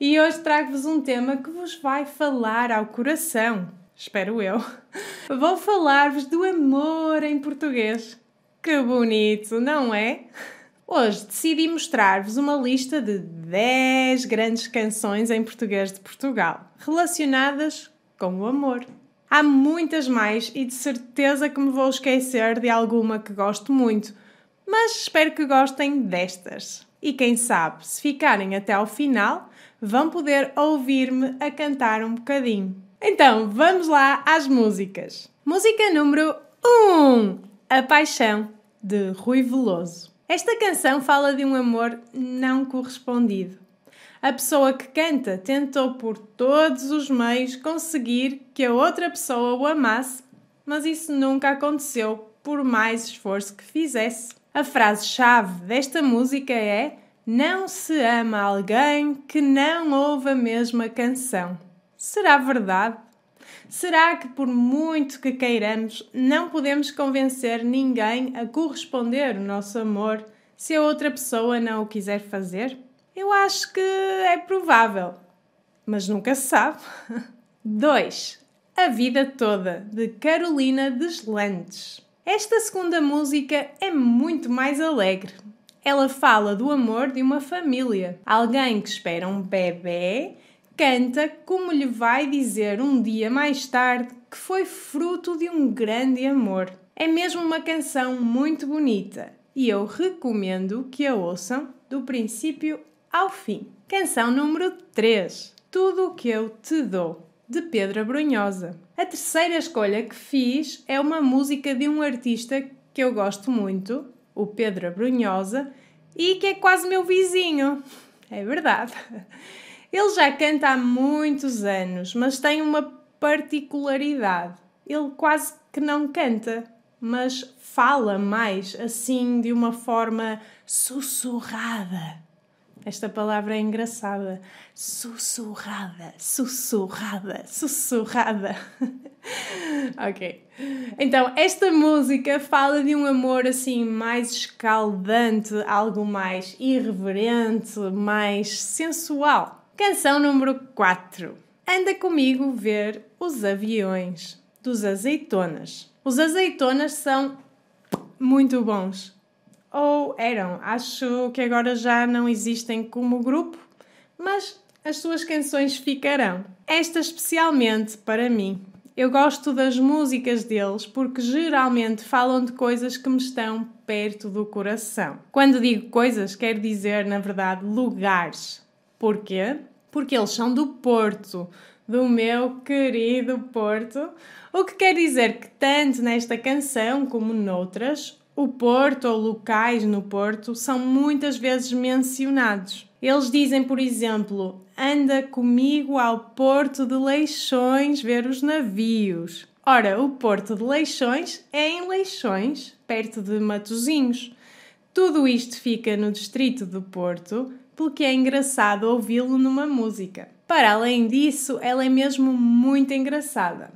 E hoje trago-vos um tema que vos vai falar ao coração. Espero eu. Vou falar-vos do amor em português. Que bonito, não é? Hoje decidi mostrar-vos uma lista de 10 grandes canções em português de Portugal relacionadas com o amor. Há muitas mais e de certeza que me vou esquecer de alguma que gosto muito, mas espero que gostem destas. E quem sabe, se ficarem até ao final, vão poder ouvir-me a cantar um bocadinho. Então, vamos lá às músicas. Música número 1: A Paixão, de Rui Veloso. Esta canção fala de um amor não correspondido. A pessoa que canta tentou por todos os meios conseguir que a outra pessoa o amasse, mas isso nunca aconteceu, por mais esforço que fizesse. A frase-chave desta música é: Não se ama alguém que não ouve a mesma canção. Será verdade? Será que, por muito que queiramos, não podemos convencer ninguém a corresponder o nosso amor se a outra pessoa não o quiser fazer? Eu acho que é provável, mas nunca se sabe. 2. A Vida Toda, de Carolina Deslandes. Esta segunda música é muito mais alegre. Ela fala do amor de uma família. Alguém que espera um bebê canta como lhe vai dizer um dia mais tarde que foi fruto de um grande amor. É mesmo uma canção muito bonita e eu recomendo que a ouçam do princípio ao fim. Canção número 3: Tudo o que eu te dou de Pedro Brunhosa. A terceira escolha que fiz é uma música de um artista que eu gosto muito, o Pedro Brunhosa, e que é quase meu vizinho. É verdade. Ele já canta há muitos anos, mas tem uma particularidade. Ele quase que não canta, mas fala mais assim de uma forma sussurrada. Esta palavra é engraçada. Sussurrada, sussurrada, sussurrada. ok. Então, esta música fala de um amor assim mais escaldante, algo mais irreverente, mais sensual. Canção número 4. Anda comigo ver os aviões dos azeitonas. Os azeitonas são muito bons ou eram. Acho que agora já não existem como grupo, mas as suas canções ficarão. Esta especialmente para mim. Eu gosto das músicas deles porque geralmente falam de coisas que me estão perto do coração. Quando digo coisas, quero dizer, na verdade, lugares. Porquê? Porque eles são do Porto, do meu querido Porto, o que quer dizer que tanto nesta canção como noutras, o Porto ou locais no Porto são muitas vezes mencionados. Eles dizem, por exemplo, anda comigo ao Porto de Leixões ver os navios. Ora, o Porto de Leixões é em Leixões, perto de Matozinhos. Tudo isto fica no distrito do Porto, porque é engraçado ouvi-lo numa música. Para além disso, ela é mesmo muito engraçada.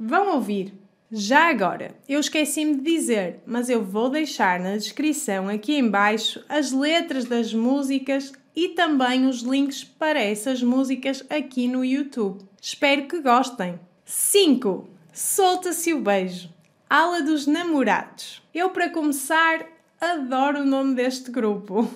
Vão ouvir! Já agora, eu esqueci-me de dizer, mas eu vou deixar na descrição aqui embaixo as letras das músicas e também os links para essas músicas aqui no YouTube. Espero que gostem. 5. Solta-se o beijo. Ala dos namorados. Eu, para começar, adoro o nome deste grupo.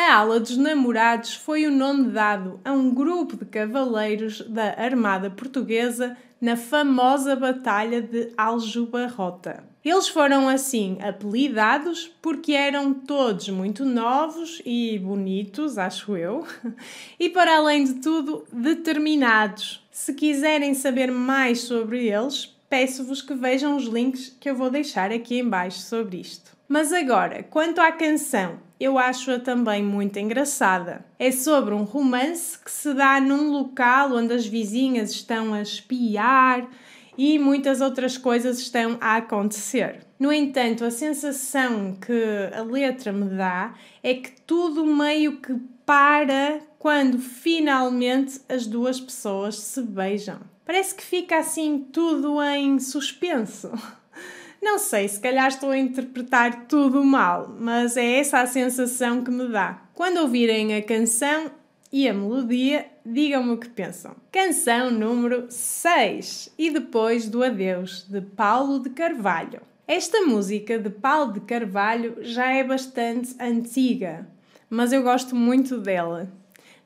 A Ala dos Namorados foi o nome dado a um grupo de cavaleiros da Armada Portuguesa na famosa Batalha de Aljubarrota. Eles foram assim apelidados porque eram todos muito novos e bonitos, acho eu, e para além de tudo, determinados. Se quiserem saber mais sobre eles, peço-vos que vejam os links que eu vou deixar aqui embaixo sobre isto. Mas agora, quanto à canção, eu acho-a também muito engraçada. É sobre um romance que se dá num local onde as vizinhas estão a espiar e muitas outras coisas estão a acontecer. No entanto, a sensação que a letra me dá é que tudo meio que para quando finalmente as duas pessoas se beijam. Parece que fica assim tudo em suspenso. Não sei, se calhar estou a interpretar tudo mal, mas é essa a sensação que me dá. Quando ouvirem a canção, e a melodia, digam-me o que pensam. Canção número 6 e depois do Adeus, de Paulo de Carvalho. Esta música de Paulo de Carvalho já é bastante antiga, mas eu gosto muito dela.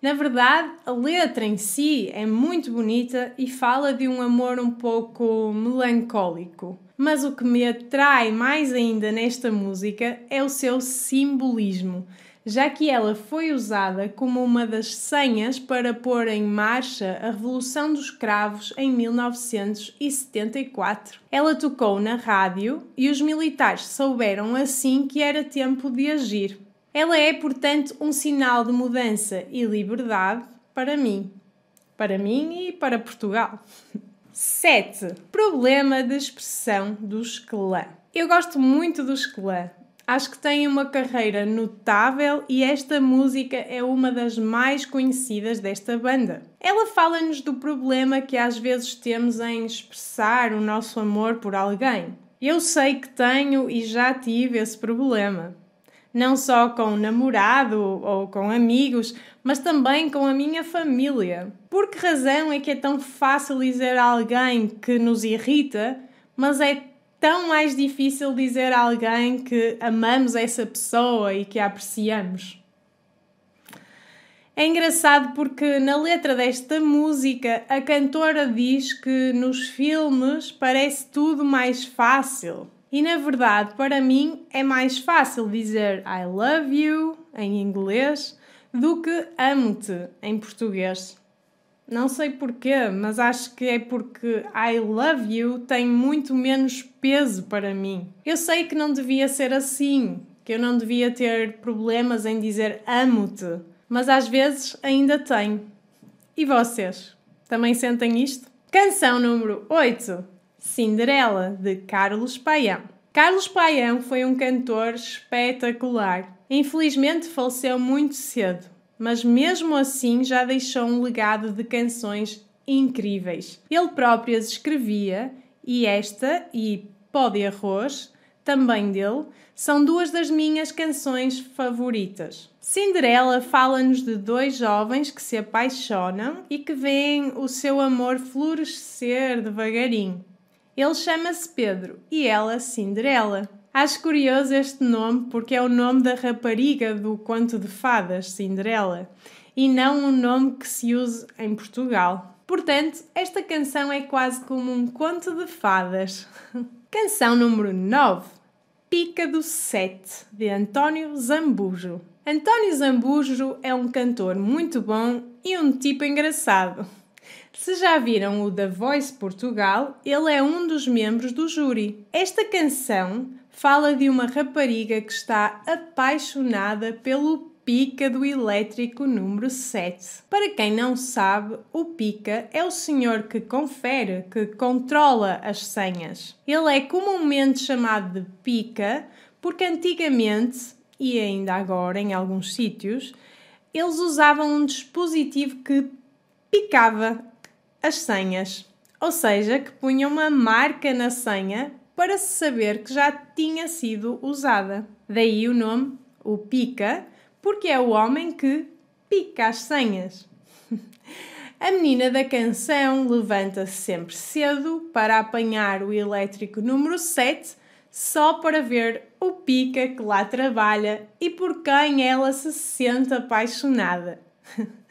Na verdade, a letra em si é muito bonita e fala de um amor um pouco melancólico. Mas o que me atrai mais ainda nesta música é o seu simbolismo, já que ela foi usada como uma das senhas para pôr em marcha a Revolução dos Cravos em 1974. Ela tocou na rádio e os militares souberam assim que era tempo de agir. Ela é, portanto, um sinal de mudança e liberdade para mim. Para mim e para Portugal. 7. Problema de expressão do Esquelã. Eu gosto muito do Esquelã. Acho que tem uma carreira notável e esta música é uma das mais conhecidas desta banda. Ela fala-nos do problema que às vezes temos em expressar o nosso amor por alguém. Eu sei que tenho e já tive esse problema não só com namorado ou com amigos, mas também com a minha família. Por que razão é que é tão fácil dizer a alguém que nos irrita, mas é tão mais difícil dizer a alguém que amamos essa pessoa e que a apreciamos? É engraçado porque na letra desta música a cantora diz que nos filmes parece tudo mais fácil. E na verdade, para mim, é mais fácil dizer I love you em inglês do que amo-te em português. Não sei porquê, mas acho que é porque I love you tem muito menos peso para mim. Eu sei que não devia ser assim, que eu não devia ter problemas em dizer amo-te, mas às vezes ainda tenho. E vocês? Também sentem isto? Canção número 8 Cinderela, de Carlos Paião. Carlos Paião foi um cantor espetacular. Infelizmente faleceu muito cedo, mas mesmo assim já deixou um legado de canções incríveis. Ele próprio as escrevia e esta e Pó de Arroz, também dele, são duas das minhas canções favoritas. Cinderela fala-nos de dois jovens que se apaixonam e que veem o seu amor florescer devagarinho. Ele chama-se Pedro e ela Cinderela. Acho curioso este nome porque é o nome da rapariga do conto de fadas, Cinderela, e não um nome que se use em Portugal. Portanto, esta canção é quase como um conto de fadas. canção número 9 Pica do Sete, de António Zambujo. António Zambujo é um cantor muito bom e um tipo engraçado. Se já viram o The Voice Portugal, ele é um dos membros do júri. Esta canção fala de uma rapariga que está apaixonada pelo Pica do elétrico número 7. Para quem não sabe, o Pica é o senhor que confere, que controla as senhas. Ele é comumente chamado de Pica porque antigamente, e ainda agora em alguns sítios, eles usavam um dispositivo que picava as senhas, ou seja, que punha uma marca na senha para se saber que já tinha sido usada. Daí o nome, o pica, porque é o homem que pica as senhas. A menina da canção levanta-se sempre cedo para apanhar o elétrico número 7 só para ver o pica que lá trabalha e por quem ela se sente apaixonada.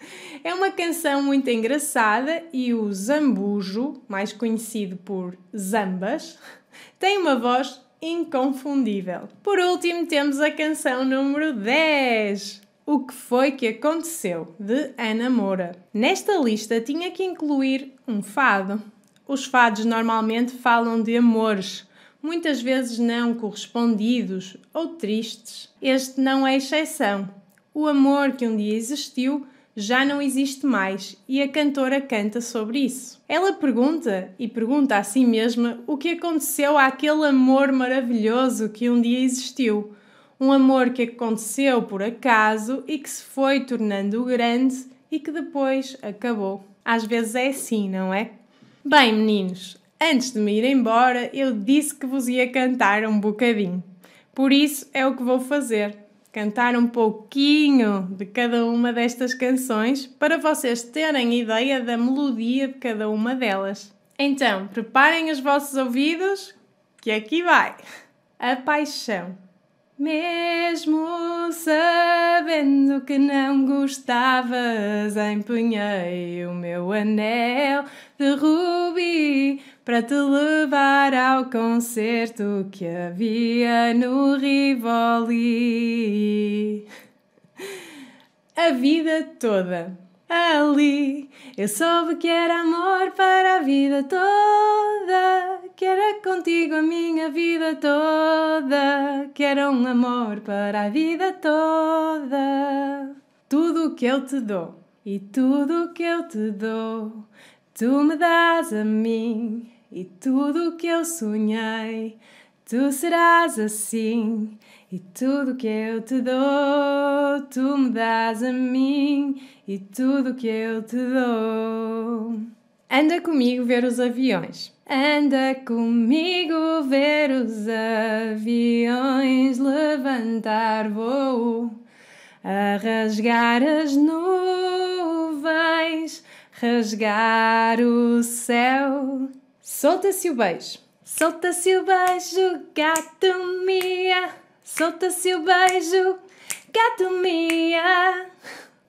É uma canção muito engraçada e o Zambujo, mais conhecido por Zambas, tem uma voz inconfundível. Por último, temos a canção número 10. O que foi que aconteceu? de Ana Moura. Nesta lista tinha que incluir um fado. Os fados normalmente falam de amores, muitas vezes não correspondidos ou tristes. Este não é exceção. O amor que um dia existiu já não existe mais e a cantora canta sobre isso. Ela pergunta e pergunta a si mesma o que aconteceu àquele amor maravilhoso que um dia existiu. Um amor que aconteceu por acaso e que se foi tornando grande e que depois acabou. Às vezes é assim, não é? Bem, meninos, antes de me ir embora, eu disse que vos ia cantar um bocadinho. Por isso é o que vou fazer. Cantar um pouquinho de cada uma destas canções para vocês terem ideia da melodia de cada uma delas. Então, preparem os vossos ouvidos, que aqui vai. A paixão. Mesmo sabendo que não gostavas, empenhei o meu anel de rubi para te levar ao concerto que havia no Rivoli. A vida toda ali eu soube que era amor para a vida toda, que era contigo a minha vida toda, que era um amor para a vida toda. Tudo o que eu te dou e tudo o que eu te dou, tu me dás a mim e tudo o que eu sonhei, tu serás assim. E tudo que eu te dou, tu me dás a mim, e tudo que eu te dou. Anda comigo ver os aviões. Anda comigo ver os aviões levantar voo, a rasgar as nuvens, rasgar o céu. Solta-se o beijo, solta-se o beijo, gato mia. Solta-se o beijo, gato mia.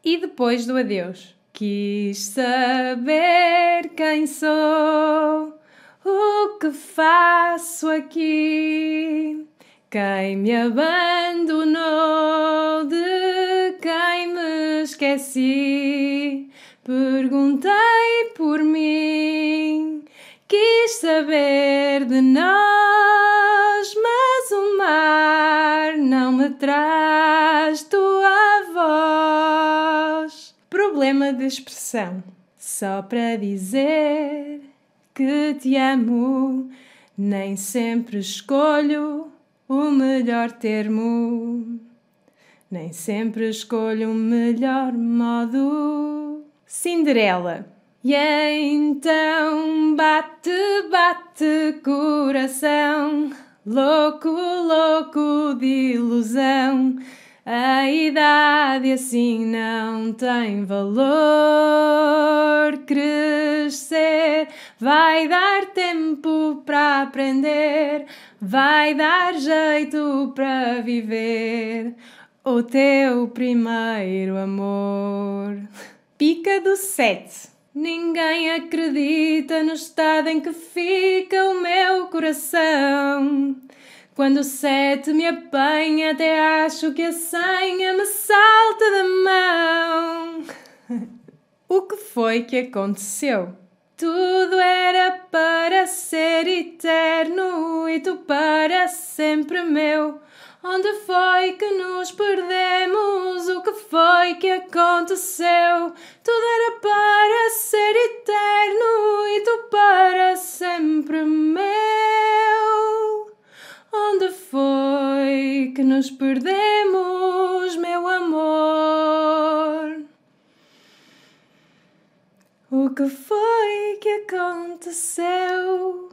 E depois do adeus, quis saber quem sou, o que faço aqui. Quem me abandonou, de quem me esqueci. Perguntei por mim, quis saber de nós, mas o mar não me traz tua voz. Problema de expressão, só para dizer que te amo, nem sempre escolho o melhor termo. Nem sempre escolho o melhor modo. Cinderela. E então bate, bate coração, louco, louco de ilusão. A idade assim não tem valor. Crescer vai dar tempo para aprender, vai dar jeito para viver o teu primeiro amor. Pica do sete. Ninguém acredita no estado em que fica o meu coração. Quando o sete me apanha, até acho que a senha me salta da mão. o que foi que aconteceu? Tudo era para ser eterno e tu para sempre meu. Onde foi que nos perdemos? O que foi que aconteceu? Tudo era para ser eterno e tu para sempre meu. Onde foi que nos perdemos, meu amor? O que foi que aconteceu?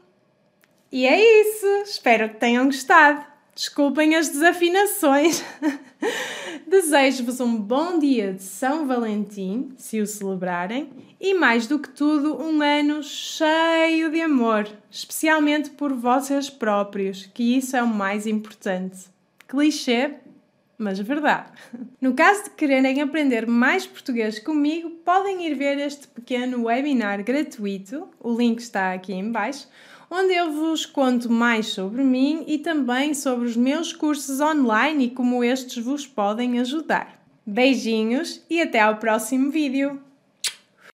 E é isso! Espero que tenham gostado! Desculpem as desafinações. Desejo-vos um bom dia de São Valentim, se o celebrarem, e mais do que tudo, um ano cheio de amor, especialmente por vocês próprios, que isso é o mais importante. Clichê, mas verdade. No caso de quererem aprender mais português comigo, podem ir ver este pequeno webinar gratuito, o link está aqui em baixo onde eu vos conto mais sobre mim e também sobre os meus cursos online e como estes vos podem ajudar. Beijinhos e até ao próximo vídeo!